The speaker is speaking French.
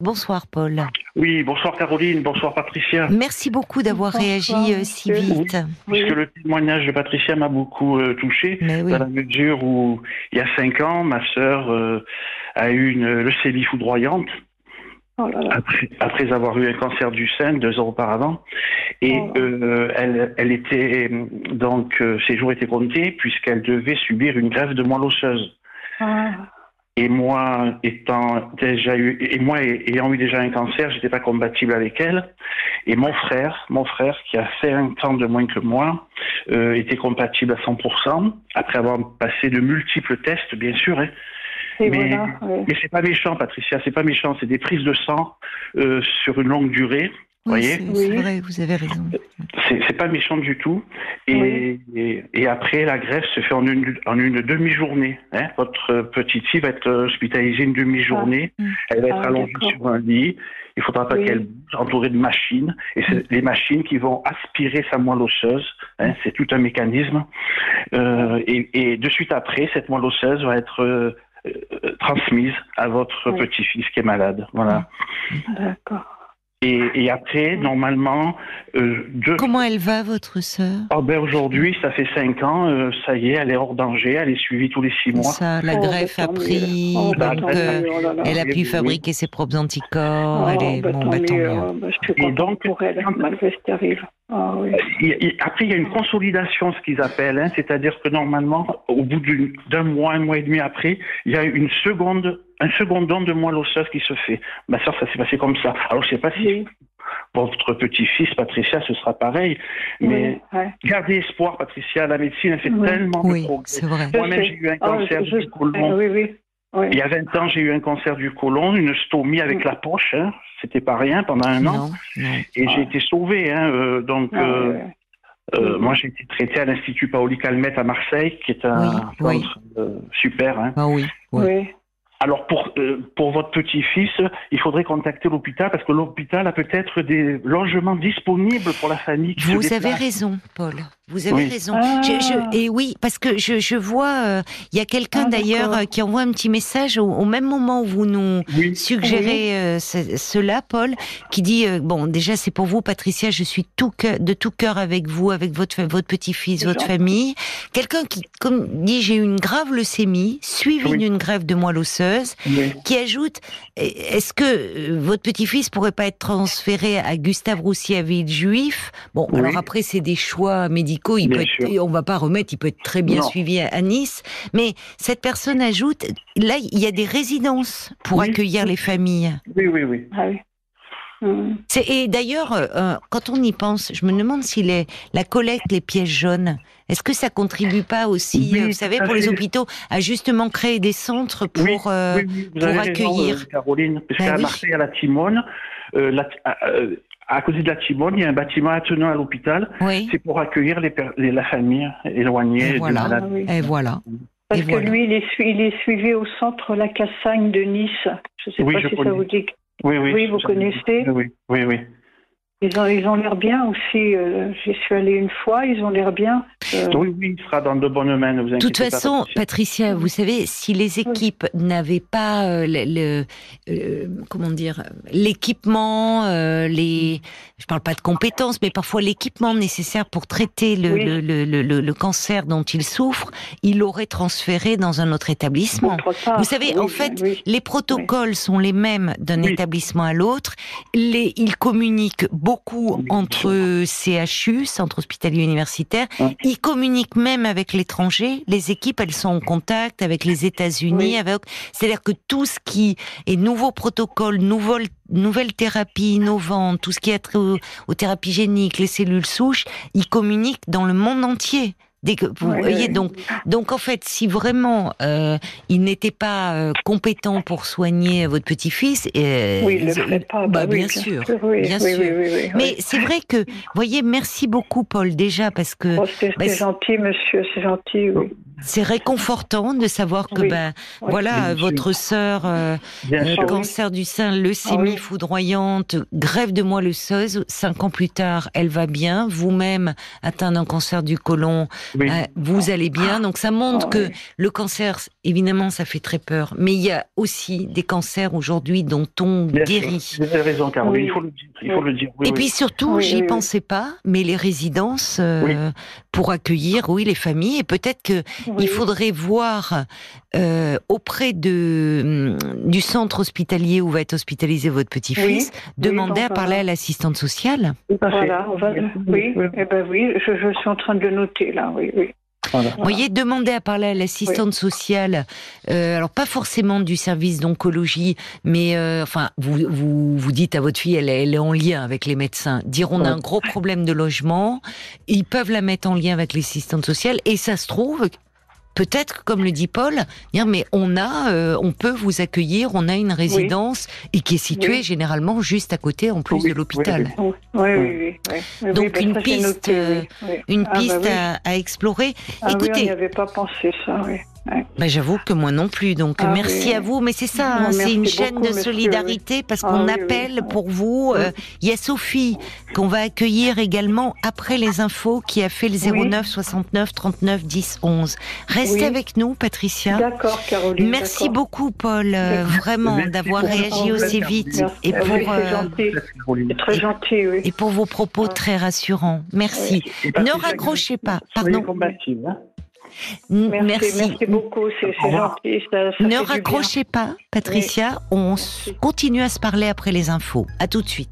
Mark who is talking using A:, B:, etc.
A: Bonsoir Paul.
B: Oui, bonsoir Caroline, bonsoir Patricia.
A: Merci beaucoup d'avoir réagi euh, si vite.
B: Oui, puisque le témoignage de Patricia m'a beaucoup euh, touché, dans la mesure où il y a cinq ans, ma sœur euh, a eu une leucémie foudroyante.
C: Oh là là.
B: Après, après avoir eu un cancer du sein deux ans auparavant, et
C: Oh.
B: euh, elle, elle était donc euh, ses jours étaient comptés puisqu'elle devait subir une greffe de moelle osseuse.
C: Ah,
B: Et moi, étant déjà eu, et moi ayant eu déjà un cancer, j'étais pas compatible avec elle. Et mon frère, mon frère, qui a fait un temps de moins que moi, euh, était compatible à 100%, après avoir passé de multiples tests, bien sûr. hein.
C: et
B: Mais,
C: voilà. ouais.
B: mais c'est pas méchant, Patricia, c'est pas méchant, c'est des prises de sang euh, sur une longue durée.
A: Oui,
B: voyez
A: c'est vrai, vous avez raison.
B: C'est pas méchant du tout. Et, et, et après, la greffe se fait en une, en une demi-journée. Hein. Votre petite fille va être hospitalisée une demi-journée.
A: Ah.
B: Elle va être
C: Ah,
B: allongée sur un lit. Il faudra pas
C: Oui.
B: qu'elle bouge, entourée de machines. Et c'est les machines qui vont aspirer sa moelle osseuse. Hein. C'est tout un mécanisme. Euh, et, et de suite après, cette moelle osseuse va être euh, euh, transmise à votre
C: Oui.
B: petit-fils qui est malade. Voilà.
C: D'accord.
B: Et, et après, normalement, euh, deux
A: Comment elle va, votre sœur?
B: Ah ben aujourd'hui, ça fait cinq ans, euh, ça y est, elle est hors danger, elle est suivie tous les six mois.
A: Ça, la
C: Oh,
A: greffe
C: bah,
A: a
C: tant
A: pris.
C: Oh, bah,
A: donc euh,
C: mieux, oh là là.
A: elle a pu
B: oui.
A: fabriquer ses propres anticorps.
C: Oh,
A: elle est
C: bah,
A: bon,
C: tant
A: bah, tant
C: mieux.
A: mieux.
C: oh, bah, je suis
B: Et donc,
C: pour elle, malgré ce qui arrive. Ah oui.
B: Il- il- après, il y a une consolidation, ce qu'ils appellent, hein, c'est-à-dire que normalement, au bout d'un mois, un mois et demi après, il y a une seconde, un second don de moelle osseuse qui se fait. Ma soeur, ça s'est passé comme ça. Alors, je sais pas si
C: Oui.
B: votre petit-fils, Patricia, ce sera pareil, mais
C: Oui, ouais.
B: gardez espoir, Patricia. La médecine, elle fait
C: Oui.
B: tellement de progrès. Moi-même, j'ai eu un
C: Ah,
B: cancer
C: je-
B: du côlon.
C: Ah, oui, oui. oui.
B: Il y a 20 ans, j'ai eu un cancer du côlon, une stomie avec
C: Mm.
B: la poche. Hein. C'était pas rien pendant un an.
A: Non.
B: Et
C: Ah.
B: j'ai été sauvé. Hein, euh, donc,
C: Ah,
B: euh, euh,
C: Mhm.
B: moi, j'ai été traité à l'Institut Paoli Calmette à Marseille, qui est un
A: Oui, oui.
B: centre euh, super. Hein.
A: Ah oui, oui.
B: Alors, pour, euh, pour votre petit-fils, il faudrait contacter l'hôpital parce que l'hôpital a peut-être des logements disponibles pour la famille qui
A: Vous
B: se
A: avez raison, Paul. Vous avez
B: Oui.
A: raison.
C: Ah.
A: Je- je- et oui, parce que je, je vois, euh, il y a quelqu'un
C: Ah,
A: d'ailleurs euh, qui envoie un petit message au, au même moment où vous nous
B: Oui,
A: suggérez euh, ce- cela, Paul, qui dit euh, bon, déjà c'est pour vous, Patricia, je suis tout de tout cœur avec vous, avec votre votre petit-fils, votre
C: gentil.
A: famille. Quelqu'un qui, comme dit, j'ai eu une grave leucémie, suivie
B: Oui.
A: d'une grève de moelle osseuse,
B: oui.
A: qui ajoute est-ce que votre petit-fils pourrait pas être transféré à Gustave Roussy à Villejuif Bon,
B: Oui.
A: alors après c'est des choix médicaux, il
B: Bien
A: peut
B: sûr.
A: être, on va pas remettre, il peut être très bien
B: Non.
A: suivi à, à Nice, mais cette personne ajoute là il y a des résidences pour
B: Oui.
A: accueillir les familles.
B: oui, oui, oui.
C: Ah oui. Hum.
A: Et d'ailleurs, euh, euh, quand on y pense, je me demande si les, la collecte, les pièces jaunes, est-ce que ça contribue pas aussi,
B: Oui,
A: euh, vous savez, pour les hôpitaux, à justement créer des centres pour
B: Oui,
A: euh,
B: oui, oui, vous
A: pour
B: avez raison,
A: accueillir?
B: euh, Caroline, parce
A: Ben
B: qu'à
A: oui.
B: Marseille, à la Timone, euh, la- euh, à côté de la Timone, il y a un bâtiment attenant à l'hôpital.
A: Oui.
B: C'est pour accueillir les, les- la famille éloignée
A: Et
B: de
A: voilà.
B: malades.
C: Ah oui.
A: Et voilà.
C: Parce
A: Et
C: que
A: voilà.
C: lui, il est, su- il est suivi au centre La Cassagne de Nice. Je ne sais
B: Oui,
C: pas si
B: connais.
C: ça vous dit.
B: Oui, oui.
C: Oui, vous connaissez
B: Oui, oui, oui.
C: Ils ont ils ont l'air bien aussi. euh, J'y suis allée une fois, ils ont l'air bien. Euh,
B: Oui, oui, il sera dans de bonnes mains,
A: De toute
B: pas,
A: façon,
B: Patricia.
A: Patricia, vous savez, si les équipes n'avaient pas euh, le, le- euh, comment dire l'équipement, les, je parle pas de compétences, mais parfois l'équipement nécessaire pour traiter le,
C: Oui.
A: le, le, le- le- le cancer dont il souffre, il l'aurait transféré dans un autre établissement.
C: autre.
A: Vous savez,
C: Oui,
A: en fait,
C: oui.
A: Les protocoles sont les mêmes d'un
B: Oui.
A: établissement à l'autre. Les, ils communiquent beaucoup
B: Oui,
A: entre CHU, centre hospitalier universitaire. Ils communiquent même avec l'étranger. Les équipes, elles sont en contact avec les États-Unis.
C: Oui.
A: Avec, c'est-à-dire que tout ce qui est nouveaux protocoles, nouvelles, nouvelles thérapies innovantes, tout ce qui est trait aux, aux thérapies géniques, les cellules souches, ils communiquent dans le monde entier. Dès que vous
C: Ouais,
A: voyez donc donc en fait si vraiment euh, il n'était pas euh, compétent pour soigner votre petit-fils euh,
C: Oui, il le pas.
A: bah,
C: oui,
A: bien sûr,
C: oui,
A: bien
C: oui,
A: sûr.
C: oui, oui, oui,
A: mais c'est vrai que voyez merci beaucoup Paul déjà parce que
C: Oh, c'est
A: bah,
C: gentil, monsieur, c'est gentil, oui.
A: C'est réconfortant de savoir que
C: Oui.
A: ben
C: Oui.
A: voilà votre sœur euh, euh, cancer du sein, leucémie
C: Ah
A: foudroyante, grève de moelle osseuse. Cinq ans plus tard, elle va bien. Vous-même atteint d'un cancer du côlon, euh, vous allez bien. Donc ça montre
C: Ah
A: que le cancer, évidemment, ça fait très peur. Mais il y a aussi des cancers aujourd'hui dont on
B: Bien
A: guérit.
B: Vous avez raison, Caroline.
C: Oui.
B: Il faut le dire. Il faut le dire.
A: Et puis surtout, j'y pensais pas, mais les résidences euh. Pour accueillir, oui, les familles. Et peut-être que
C: Oui.
A: il faudrait voir euh, auprès de hum, du centre hospitalier où va être hospitalisé votre petit-fils, demander à parler à l'assistante sociale.
C: Voilà, on va... oui,
B: oui.
C: eh ben oui, je, je suis en train de le noter là, oui, oui.
B: Voilà.
A: Vous voyez, demander à parler à l'assistante sociale, euh, alors pas forcément du service d'oncologie, mais euh, enfin, vous, vous vous dites à votre fille, elle, est- elle est en lien avec les médecins. Dire on a un gros problème de logement, ils peuvent la mettre en lien avec l'assistante sociale, et ça se trouve. Peut-être, comme le dit Paul, dire mais on a, euh, on peut vous accueillir, on a une résidence et qui est située
C: Oui.
A: généralement juste à côté, en plus
B: Oui,
A: de l'hôpital. Donc, une piste. Une
C: Ah, bah
A: piste à, à explorer.
C: Ah on
A: Écoutez,
C: n'y avait pas pensé ça, oui. Ouais.
A: Ben, j'avoue que moi non plus. Donc
C: Ah
A: merci
C: oui.
A: à vous. Mais c'est ça,
C: Non,
A: hein, c'est une chaîne
C: beaucoup,
A: de
C: monsieur,
A: solidarité parce
C: Ah
A: qu'on
C: oui, oui.
A: appelle pour vous. euh, Il y a Sophie qu'on va accueillir également après les infos qui a fait le
C: Oui.
A: 09 69 39 10 11. Restez
C: Oui.
A: avec nous, Patricia.
C: D'accord, Caroline.
A: Merci
C: d'accord.
A: beaucoup, Paul, euh, vraiment
B: Merci
A: d'avoir réagi aussi vite
C: Merci.
A: et
C: Ah
A: pour
C: oui, c'est
A: euh,
C: gentil.
B: Caroline.
C: C'est très gentil, oui.
A: et pour vos propos
C: Ah.
A: très rassurants. Merci. Ne raccrochez pas.
B: soyez
A: Pardon.
C: Merci, merci, beaucoup, c'est
B: Au
C: c'est
B: revoir.
C: gentil. Ça, ça
A: Ne raccrochez pas, Patricia. On
C: Merci.
A: continue à se parler après les infos. À tout de suite.